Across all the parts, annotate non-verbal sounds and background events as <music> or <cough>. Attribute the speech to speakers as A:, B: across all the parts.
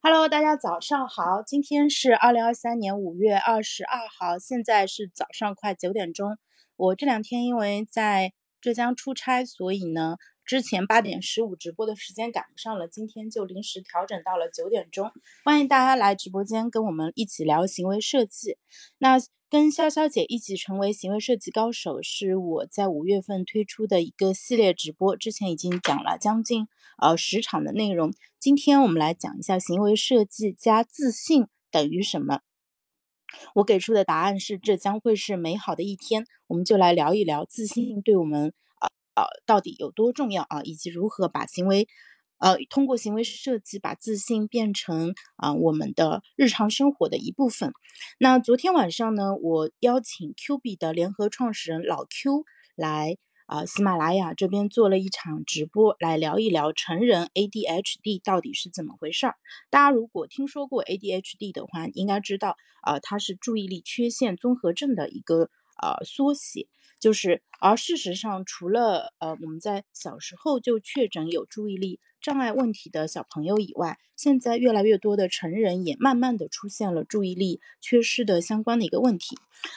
A: Hello，大家早上好，今天是二零二三年五月二十二号，现在是早上快九点钟。我这两天因为在浙江出差，所以呢，之前八点十五直播的时间赶不上了，今天就临时调整到了九点钟。欢迎大家来直播间跟我们一起聊行为设计。那跟潇潇姐一起成为行为设计高手，是我在五月份推出的一个系列直播，之前已经讲了将近呃十场的内容。今天我们来讲一下行为设计加自信等于什么。我给出的答案是，这将会是美好的一天。我们就来聊一聊自信对我们呃呃到底有多重要啊，以及如何把行为。呃，通过行为设计把自信变成啊我们的日常生活的一部分。那昨天晚上呢，我邀请 Q 币的联合创始人老 Q 来啊喜马拉雅这边做了一场直播，来聊一聊成人 ADHD 到底是怎么回事儿。大家如果听说过 ADHD 的话，应该知道啊它是注意力缺陷综合症的一个呃缩写。就是，而事实上，除了呃我们在小时候就确诊有注意力障碍问题的小朋友以外，现在越来越多的成人也慢慢的出现了注意力缺失的相关的一个问题。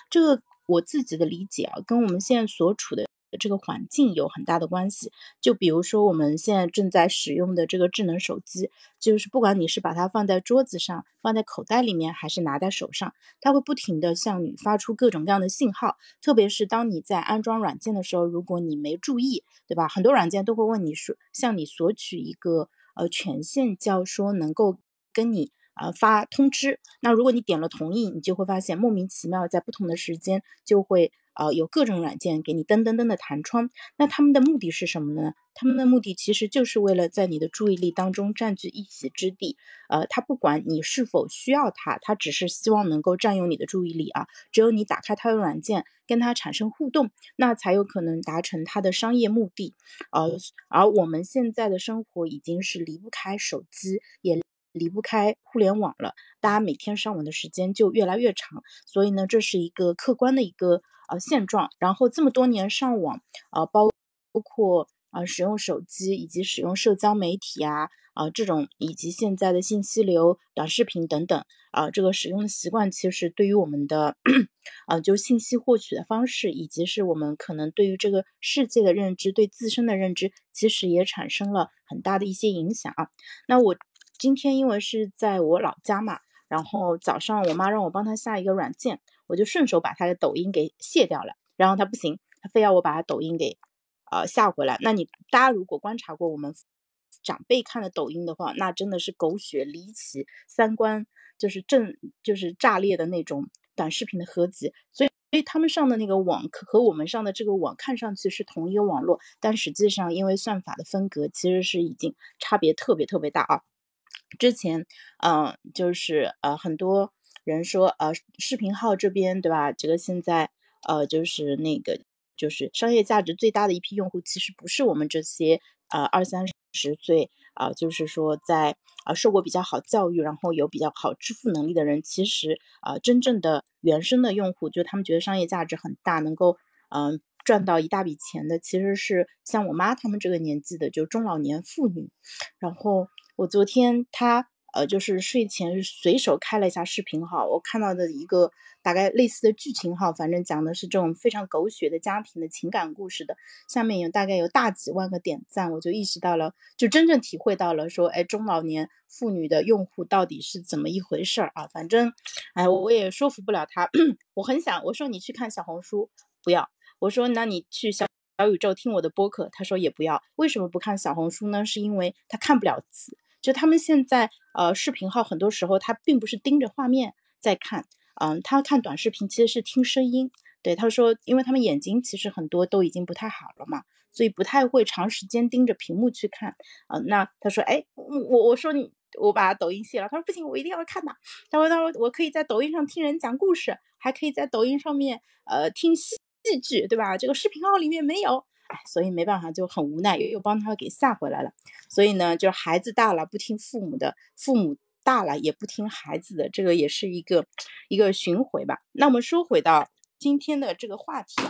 A: 这个我自己的理解啊，跟我们现在所处的。这个环境有很大的关系，就比如说我们现在正在使用的这个智能手机，就是不管你是把它放在桌子上、放在口袋里面，还是拿在手上，它会不停的向你发出各种各样的信号。特别是当你在安装软件的时候，如果你没注意，对吧？很多软件都会问你说，向你索取一个呃权限，叫说能够跟你呃发通知。那如果你点了同意，你就会发现莫名其妙在不同的时间就会。呃，有各种软件给你噔噔噔的弹窗，那他们的目的是什么呢？他们的目的其实就是为了在你的注意力当中占据一席之地。呃，他不管你是否需要它，他只是希望能够占用你的注意力啊。只有你打开他的软件，跟他产生互动，那才有可能达成他的商业目的。呃，而我们现在的生活已经是离不开手机，也离不开互联网了。大家每天上网的时间就越来越长，所以呢，这是一个客观的一个。呃，现状。然后这么多年上网，呃，包包括啊使用手机以及使用社交媒体啊，啊这种以及现在的信息流、短视频等等，啊这个使用的习惯，其实对于我们的，啊就信息获取的方式，以及是我们可能对于这个世界的认知、对自身的认知，其实也产生了很大的一些影响啊。那我今天因为是在我老家嘛，然后早上我妈让我帮她下一个软件。我就顺手把她的抖音给卸掉了，然后她不行，她非要我把她抖音给呃下回来。那你大家如果观察过我们长辈看的抖音的话，那真的是狗血离奇，三观就是正就是炸裂的那种短视频的合集。所以，所以他们上的那个网和我们上的这个网看上去是同一个网络，但实际上因为算法的分隔，其实是已经差别特别特别大啊。之前嗯，就是呃很多。人说，呃，视频号这边，对吧？这个现在，呃，就是那个，就是商业价值最大的一批用户，其实不是我们这些，呃，二三十岁，啊，就是说在，啊，受过比较好教育，然后有比较好支付能力的人，其实，啊，真正的原生的用户，就他们觉得商业价值很大，能够，嗯，赚到一大笔钱的，其实是像我妈他们这个年纪的，就中老年妇女。然后我昨天他。呃，就是睡前随手开了一下视频号，我看到的一个大概类似的剧情号，反正讲的是这种非常狗血的家庭的情感故事的，下面有大概有大几万个点赞，我就意识到了，就真正体会到了说，哎，中老年妇女的用户到底是怎么一回事儿啊？反正，哎，我也说服不了他，<coughs> 我很想我说你去看小红书，不要，我说那你去小小宇宙听我的播客，他说也不要，为什么不看小红书呢？是因为他看不了字。就他们现在，呃，视频号很多时候他并不是盯着画面在看，嗯，他看短视频其实是听声音。对，他说，因为他们眼睛其实很多都已经不太好了嘛，所以不太会长时间盯着屏幕去看。嗯，那他说，哎，我我说你，我把抖音卸了。他说不行，我一定要看的。他说他说我可以在抖音上听人讲故事，还可以在抖音上面呃听戏戏剧，对吧？这个视频号里面没有。哎所以没办法，就很无奈，又又帮他给下回来了。所以呢，就孩子大了不听父母的，父母大了也不听孩子的，这个也是一个一个巡回吧。那我们说回到今天的这个话题，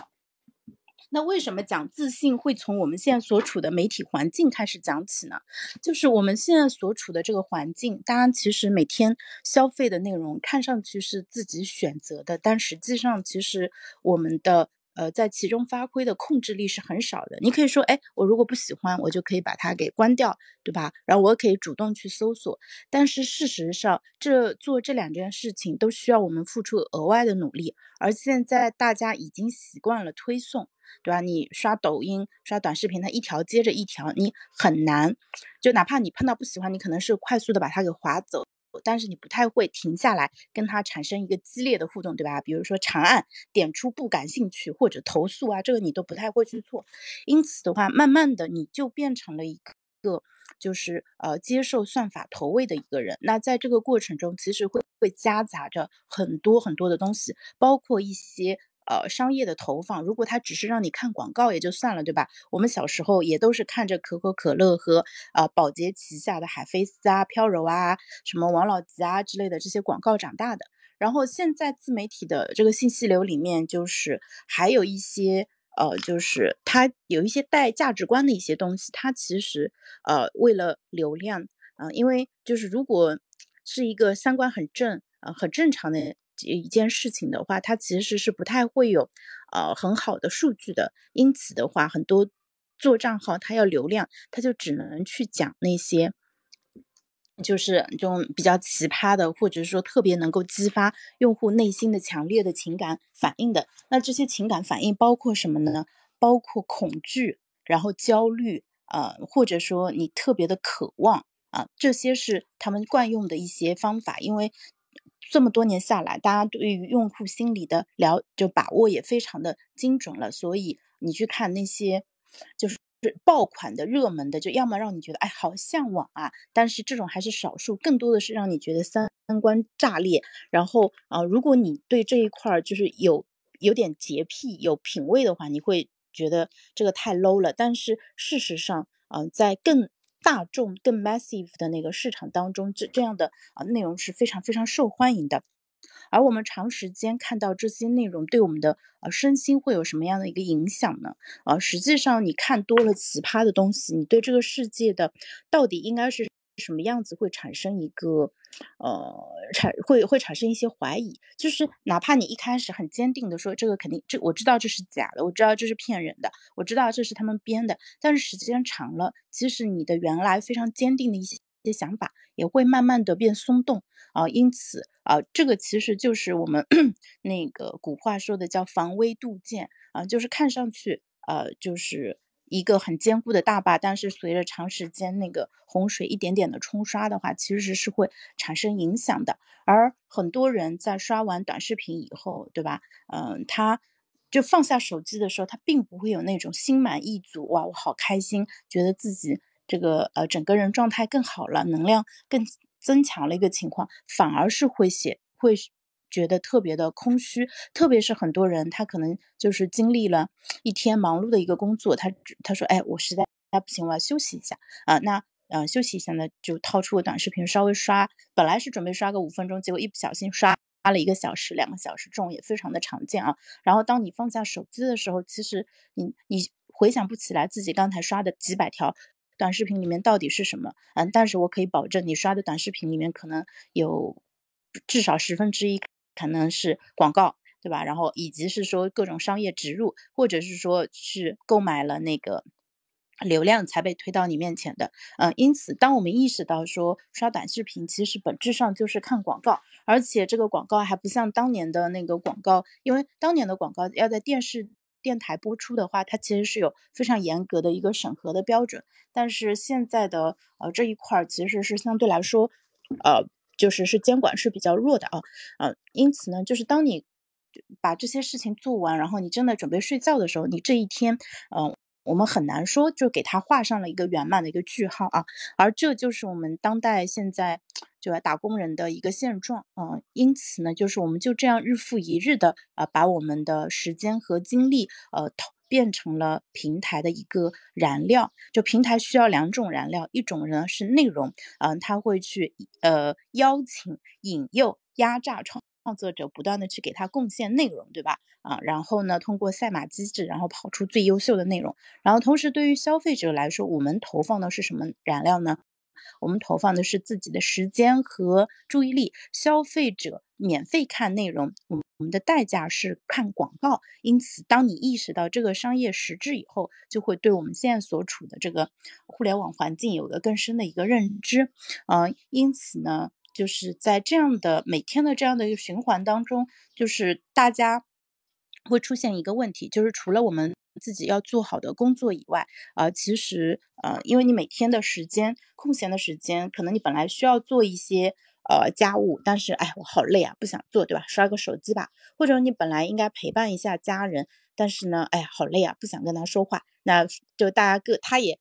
A: 那为什么讲自信会从我们现在所处的媒体环境开始讲起呢？就是我们现在所处的这个环境，当然其实每天消费的内容看上去是自己选择的，但实际上其实我们的。呃，在其中发挥的控制力是很少的。你可以说，哎，我如果不喜欢，我就可以把它给关掉，对吧？然后我可以主动去搜索。但是事实上，这做这两件事情都需要我们付出额外的努力。而现在大家已经习惯了推送，对吧？你刷抖音、刷短视频，它一条接着一条，你很难，就哪怕你碰到不喜欢，你可能是快速的把它给划走。但是你不太会停下来跟他产生一个激烈的互动，对吧？比如说长按点出不感兴趣或者投诉啊，这个你都不太会去做。因此的话，慢慢的你就变成了一个就是呃接受算法投喂的一个人。那在这个过程中，其实会会夹杂着很多很多的东西，包括一些。呃，商业的投放，如果它只是让你看广告也就算了，对吧？我们小时候也都是看着可口可乐和呃宝洁旗下的海飞丝啊、飘柔啊、什么王老吉啊之类的这些广告长大的。然后现在自媒体的这个信息流里面，就是还有一些呃，就是它有一些带价值观的一些东西，它其实呃为了流量啊，因为就是如果是一个三观很正啊、很正常的。一件事情的话，它其实是不太会有，呃，很好的数据的。因此的话，很多做账号他要流量，他就只能去讲那些，就是这种比较奇葩的，或者说特别能够激发用户内心的强烈的情感反应的。那这些情感反应包括什么呢？包括恐惧，然后焦虑，呃，或者说你特别的渴望啊，这些是他们惯用的一些方法，因为。这么多年下来，大家对于用户心理的了就把握也非常的精准了。所以你去看那些就是爆款的热门的，就要么让你觉得哎好向往啊，但是这种还是少数，更多的是让你觉得三观炸裂。然后啊，如果你对这一块就是有有点洁癖、有品味的话，你会觉得这个太 low 了。但是事实上啊，在更大众更 massive 的那个市场当中，这这样的啊内容是非常非常受欢迎的。而我们长时间看到这些内容，对我们的呃身心会有什么样的一个影响呢？啊，实际上你看多了奇葩的东西，你对这个世界的到底应该是。什么样子会产生一个，呃，产会会产生一些怀疑，就是哪怕你一开始很坚定的说这个肯定这我知道这是假的，我知道这是骗人的，我知道这是他们编的，但是时间长了，其实你的原来非常坚定的一些想法也会慢慢的变松动啊，因此啊，这个其实就是我们 <clears throat> 那个古话说的叫防微杜渐啊，就是看上去呃就是。一个很坚固的大坝，但是随着长时间那个洪水一点点的冲刷的话，其实是会产生影响的。而很多人在刷完短视频以后，对吧？嗯，他就放下手机的时候，他并不会有那种心满意足，哇，我好开心，觉得自己这个呃整个人状态更好了，能量更增强了一个情况，反而是会写会。觉得特别的空虚，特别是很多人，他可能就是经历了一天忙碌的一个工作，他他说，哎，我实在不行，我要休息一下啊，那呃休息一下呢，就掏出个短视频稍微刷，本来是准备刷个五分钟，结果一不小心刷刷了一个小时、两个小时，这种也非常的常见啊。然后当你放下手机的时候，其实你你回想不起来自己刚才刷的几百条短视频里面到底是什么，嗯，但是我可以保证，你刷的短视频里面可能有至少十分之一。可能是广告，对吧？然后以及是说各种商业植入，或者是说是购买了那个流量才被推到你面前的。嗯，因此，当我们意识到说刷短视频其实本质上就是看广告，而且这个广告还不像当年的那个广告，因为当年的广告要在电视、电台播出的话，它其实是有非常严格的一个审核的标准。但是现在的呃这一块其实是相对来说，呃。就是是监管是比较弱的啊，啊，因此呢，就是当你把这些事情做完，然后你正在准备睡觉的时候，你这一天，嗯，我们很难说就给他画上了一个圆满的一个句号啊，而这就是我们当代现在就打工人的一个现状啊，因此呢，就是我们就这样日复一日的啊，把我们的时间和精力呃投。变成了平台的一个燃料，就平台需要两种燃料，一种呢是内容，嗯，它会去呃邀请、引诱、压榨创创作者不断的去给他贡献内容，对吧？啊，然后呢，通过赛马机制，然后跑出最优秀的内容。然后同时，对于消费者来说，我们投放的是什么燃料呢？我们投放的是自己的时间和注意力。消费者免费看内容，我们我们的代价是看广告。因此，当你意识到这个商业实质以后，就会对我们现在所处的这个互联网环境有个更深的一个认知。呃，因此呢。就是在这样的每天的这样的一个循环当中，就是大家会出现一个问题，就是除了我们自己要做好的工作以外，呃，其实呃，因为你每天的时间空闲的时间，可能你本来需要做一些呃家务，但是哎，我好累啊，不想做，对吧？刷个手机吧，或者你本来应该陪伴一下家人，但是呢，哎，好累啊，不想跟他说话，那就大家各他也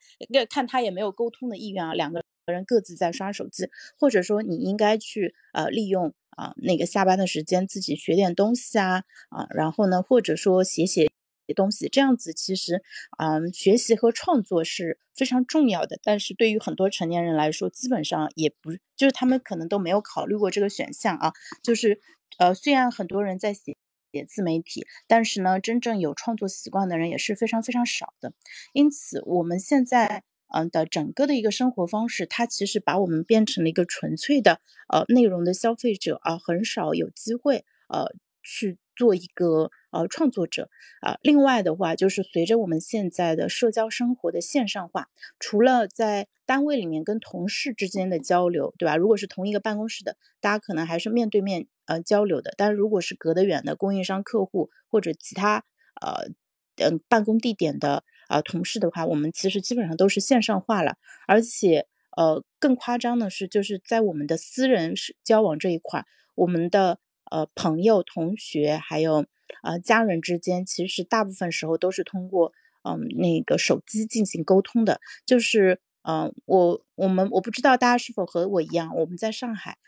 A: 看他也没有沟通的意愿啊，两个。人各自在刷手机，或者说你应该去呃利用啊那个下班的时间自己学点东西啊啊，然后呢或者说写写东西，这样子其实嗯学习和创作是非常重要的。但是对于很多成年人来说，基本上也不就是他们可能都没有考虑过这个选项啊。就是呃虽然很多人在写写自媒体，但是呢真正有创作习惯的人也是非常非常少的。因此我们现在。嗯的整个的一个生活方式，它其实把我们变成了一个纯粹的呃内容的消费者啊，很少有机会呃去做一个呃创作者啊。另外的话，就是随着我们现在的社交生活的线上化，除了在单位里面跟同事之间的交流，对吧？如果是同一个办公室的，大家可能还是面对面呃交流的。但是如果是隔得远的供应商、客户或者其他呃嗯办公地点的。啊，同事的话，我们其实基本上都是线上化了，而且，呃，更夸张的是，就是在我们的私人是交往这一块，我们的呃朋友、同学还有呃家人之间，其实大部分时候都是通过嗯那个手机进行沟通的。就是嗯，我我们我不知道大家是否和我一样，我们在上海。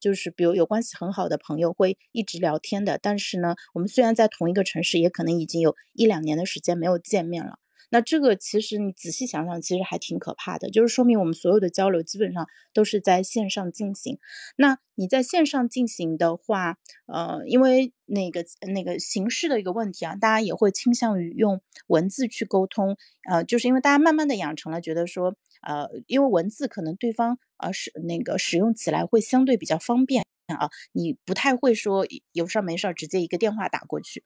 A: 就是比如有关系很好的朋友会一直聊天的，但是呢，我们虽然在同一个城市，也可能已经有一两年的时间没有见面了。那这个其实你仔细想想，其实还挺可怕的，就是说明我们所有的交流基本上都是在线上进行。那你在线上进行的话，呃，因为那个那个形式的一个问题啊，大家也会倾向于用文字去沟通，呃，就是因为大家慢慢的养成了觉得说，呃，因为文字可能对方呃使那个使用起来会相对比较方便啊，你不太会说有事儿没事儿直接一个电话打过去。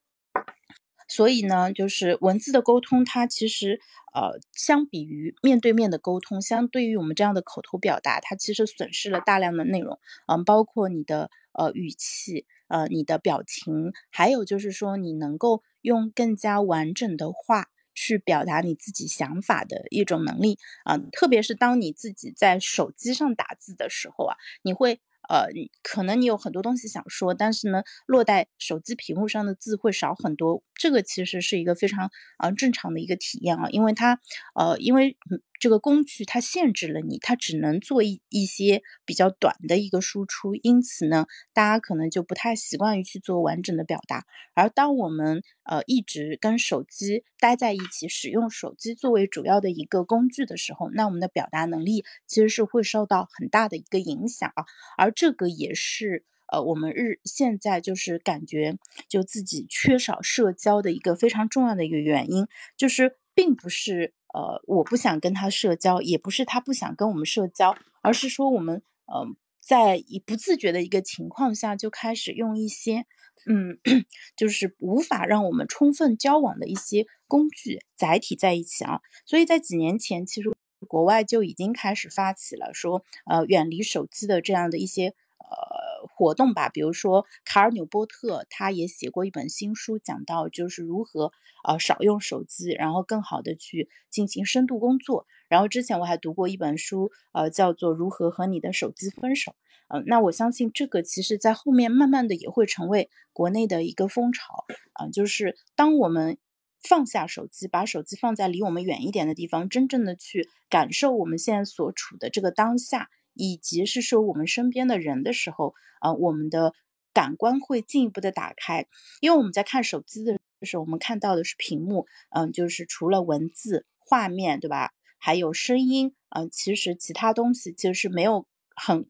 A: 所以呢，就是文字的沟通，它其实呃，相比于面对面的沟通，相对于我们这样的口头表达，它其实损失了大量的内容，嗯，包括你的呃语气，呃，你的表情，还有就是说你能够用更加完整的话去表达你自己想法的一种能力啊，特别是当你自己在手机上打字的时候啊，你会。呃，可能你有很多东西想说，但是呢，落在手机屏幕上的字会少很多。这个其实是一个非常啊正常的一个体验啊，因为它呃，因为。这个工具它限制了你，它只能做一一些比较短的一个输出，因此呢，大家可能就不太习惯于去做完整的表达。而当我们呃一直跟手机待在一起，使用手机作为主要的一个工具的时候，那我们的表达能力其实是会受到很大的一个影响啊。而这个也是呃我们日现在就是感觉就自己缺少社交的一个非常重要的一个原因，就是并不是。呃，我不想跟他社交，也不是他不想跟我们社交，而是说我们，嗯，在一不自觉的一个情况下，就开始用一些，嗯，<clears throat> 就是无法让我们充分交往的一些工具载体在一起啊。所以在几年前，其实国外就已经开始发起了说，呃，远离手机的这样的一些，呃活动吧，比如说卡尔纽波特，他也写过一本新书，讲到就是如何呃少用手机，然后更好的去进行深度工作。然后之前我还读过一本书，呃，叫做《如何和你的手机分手》。嗯，那我相信这个其实在后面慢慢的也会成为国内的一个风潮啊，就是当我们放下手机，把手机放在离我们远一点的地方，真正的去感受我们现在所处的这个当下。以及是说我们身边的人的时候，啊，我们的感官会进一步的打开，因为我们在看手机的时候，我们看到的是屏幕，嗯，就是除了文字、画面，对吧？还有声音，嗯，其实其他东西其实是没有很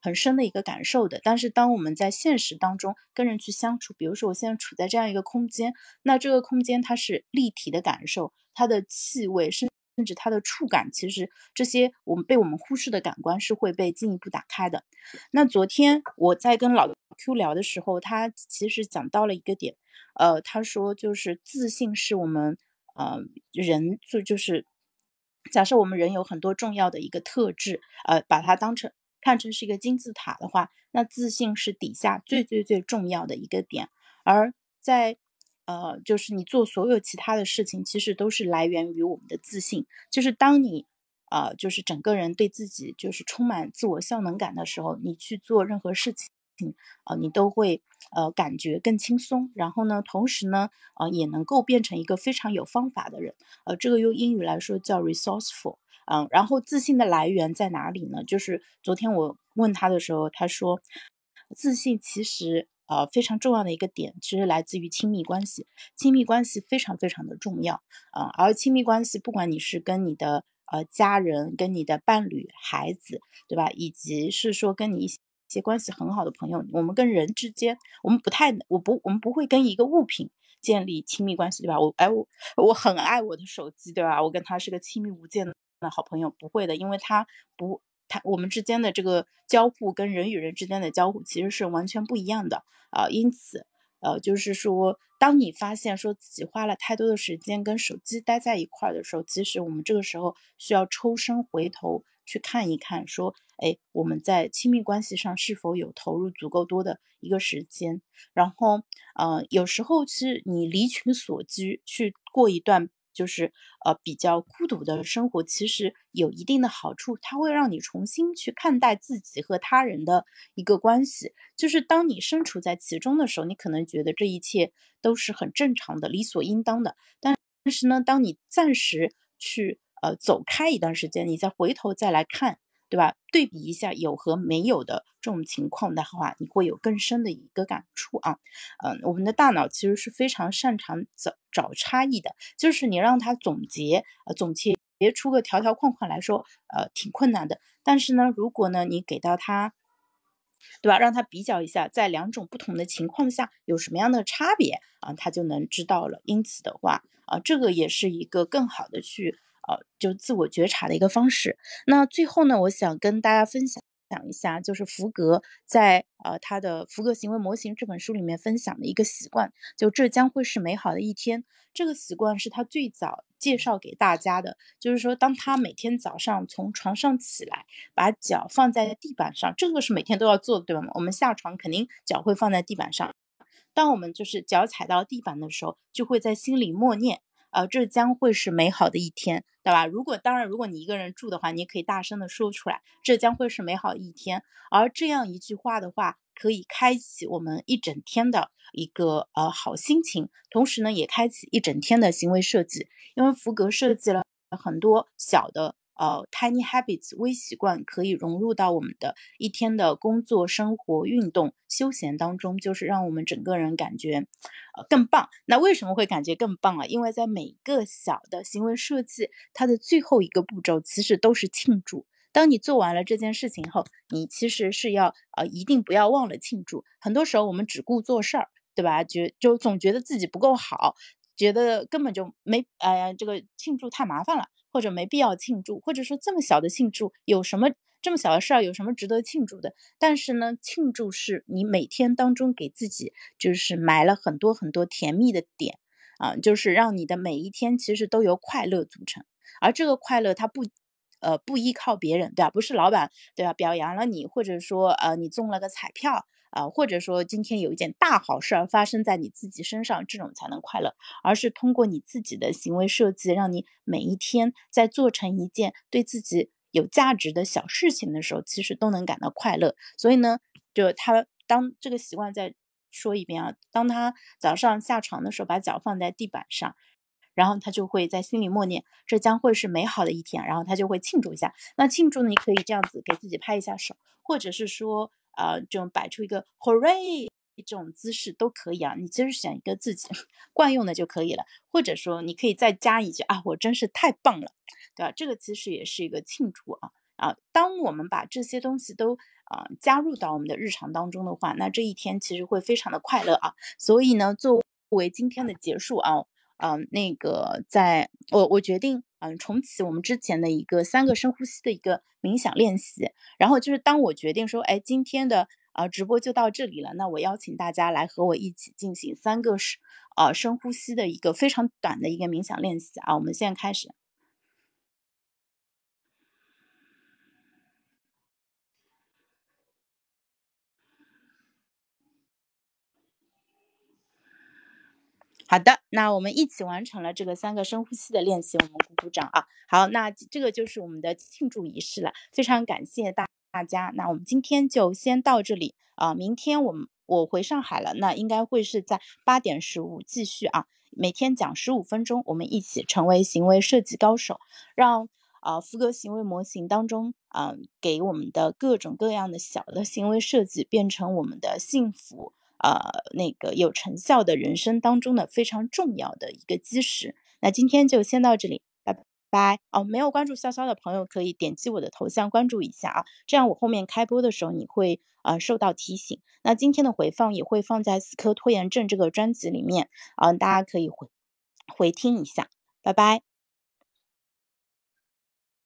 A: 很深的一个感受的。但是当我们在现实当中跟人去相处，比如说我现在处在这样一个空间，那这个空间它是立体的感受，它的气味甚甚至它的触感，其实这些我们被我们忽视的感官是会被进一步打开的。那昨天我在跟老 Q 聊的时候，他其实讲到了一个点，呃，他说就是自信是我们呃人就就是假设我们人有很多重要的一个特质，呃，把它当成看成是一个金字塔的话，那自信是底下最最最重要的一个点，而在。呃，就是你做所有其他的事情，其实都是来源于我们的自信。就是当你，呃，就是整个人对自己就是充满自我效能感的时候，你去做任何事情，啊，你都会呃感觉更轻松。然后呢，同时呢，呃，也能够变成一个非常有方法的人。呃，这个用英语来说叫 resourceful。嗯，然后自信的来源在哪里呢？就是昨天我问他的时候，他说，自信其实。呃，非常重要的一个点，其实来自于亲密关系。亲密关系非常非常的重要啊，而亲密关系，不管你是跟你的呃家人、跟你的伴侣、孩子，对吧？以及是说跟你一些关系很好的朋友，我们跟人之间，我们不太，我不，我们不会跟一个物品建立亲密关系，对吧？我哎，我我很爱我的手机，对吧？我跟他是个亲密无间的好朋友，不会的，因为他不。它我们之间的这个交互跟人与人之间的交互其实是完全不一样的啊，因此，呃，就是说，当你发现说自己花了太多的时间跟手机待在一块儿的时候，其实我们这个时候需要抽身回头去看一看，说，哎，我们在亲密关系上是否有投入足够多的一个时间？然后，呃，有时候其实你离群所居去过一段。就是呃比较孤独的生活，其实有一定的好处，它会让你重新去看待自己和他人的一个关系。就是当你身处在其中的时候，你可能觉得这一切都是很正常的、理所应当的。但但是呢，当你暂时去呃走开一段时间，你再回头再来看。对吧？对比一下有和没有的这种情况的话，你会有更深的一个感触啊。嗯，我们的大脑其实是非常擅长找找差异的，就是你让它总结呃总结出个条条框框来说，呃挺困难的。但是呢，如果呢你给到他，对吧？让他比较一下，在两种不同的情况下有什么样的差别啊，他就能知道了。因此的话啊，这个也是一个更好的去。呃，就自我觉察的一个方式。那最后呢，我想跟大家分享讲一下，就是福格在呃他的《福格行为模型》这本书里面分享的一个习惯，就这将会是美好的一天。这个习惯是他最早介绍给大家的，就是说，当他每天早上从床上起来，把脚放在地板上，这个是每天都要做的，对吧？我们下床肯定脚会放在地板上。当我们就是脚踩到地板的时候，就会在心里默念。呃，这将会是美好的一天，对吧？如果当然，如果你一个人住的话，你也可以大声的说出来，这将会是美好一天。而这样一句话的话，可以开启我们一整天的一个呃好心情，同时呢，也开启一整天的行为设计，因为福格设计了很多小的。呃，tiny habits 微习惯可以融入到我们的一天的工作、生活、运动、休闲当中，就是让我们整个人感觉呃更棒。那为什么会感觉更棒啊？因为在每个小的行为设计，它的最后一个步骤其实都是庆祝。当你做完了这件事情后，你其实是要呃一定不要忘了庆祝。很多时候我们只顾做事儿，对吧？觉就总觉得自己不够好，觉得根本就没哎呀这个庆祝太麻烦了。或者没必要庆祝，或者说这么小的庆祝有什么这么小的事儿有什么值得庆祝的？但是呢，庆祝是你每天当中给自己就是埋了很多很多甜蜜的点啊，就是让你的每一天其实都由快乐组成，而这个快乐它不呃不依靠别人，对吧？不是老板对吧表扬了你，或者说呃你中了个彩票。啊，或者说今天有一件大好事儿发生在你自己身上，这种才能快乐，而是通过你自己的行为设计，让你每一天在做成一件对自己有价值的小事情的时候，其实都能感到快乐。所以呢，就他当这个习惯再说一遍啊，当他早上下床的时候，把脚放在地板上，然后他就会在心里默念，这将会是美好的一天，然后他就会庆祝一下。那庆祝呢，你可以这样子给自己拍一下手，或者是说。啊，这种摆出一个 hooray 这种姿势都可以啊，你其实选一个自己 <laughs> 惯用的就可以了，或者说你可以再加一句啊，我真是太棒了，对吧？这个其实也是一个庆祝啊啊！当我们把这些东西都啊加入到我们的日常当中的话，那这一天其实会非常的快乐啊。所以呢，作为今天的结束啊，嗯，那个在我我决定嗯重启我们之前的一个三个深呼吸的一个冥想练习，然后就是当我决定说，哎，今天的啊直播就到这里了，那我邀请大家来和我一起进行三个深啊深呼吸的一个非常短的一个冥想练习啊，我们现在开始。好的，那我们一起完成了这个三个深呼吸的练习，我们鼓鼓掌啊！好，那这个就是我们的庆祝仪式了，非常感谢大大家。那我们今天就先到这里啊，明天我们我回上海了，那应该会是在八点十五继续啊，每天讲十五分钟，我们一起成为行为设计高手，让啊福格行为模型当中啊给我们的各种各样的小的行为设计变成我们的幸福。呃，那个有成效的人生当中的非常重要的一个基石。那今天就先到这里，拜拜。哦，没有关注潇潇的朋友可以点击我的头像关注一下啊，这样我后面开播的时候你会呃受到提醒。那今天的回放也会放在《死磕拖延症》这个专辑里面啊，大家可以回回听一下。拜拜。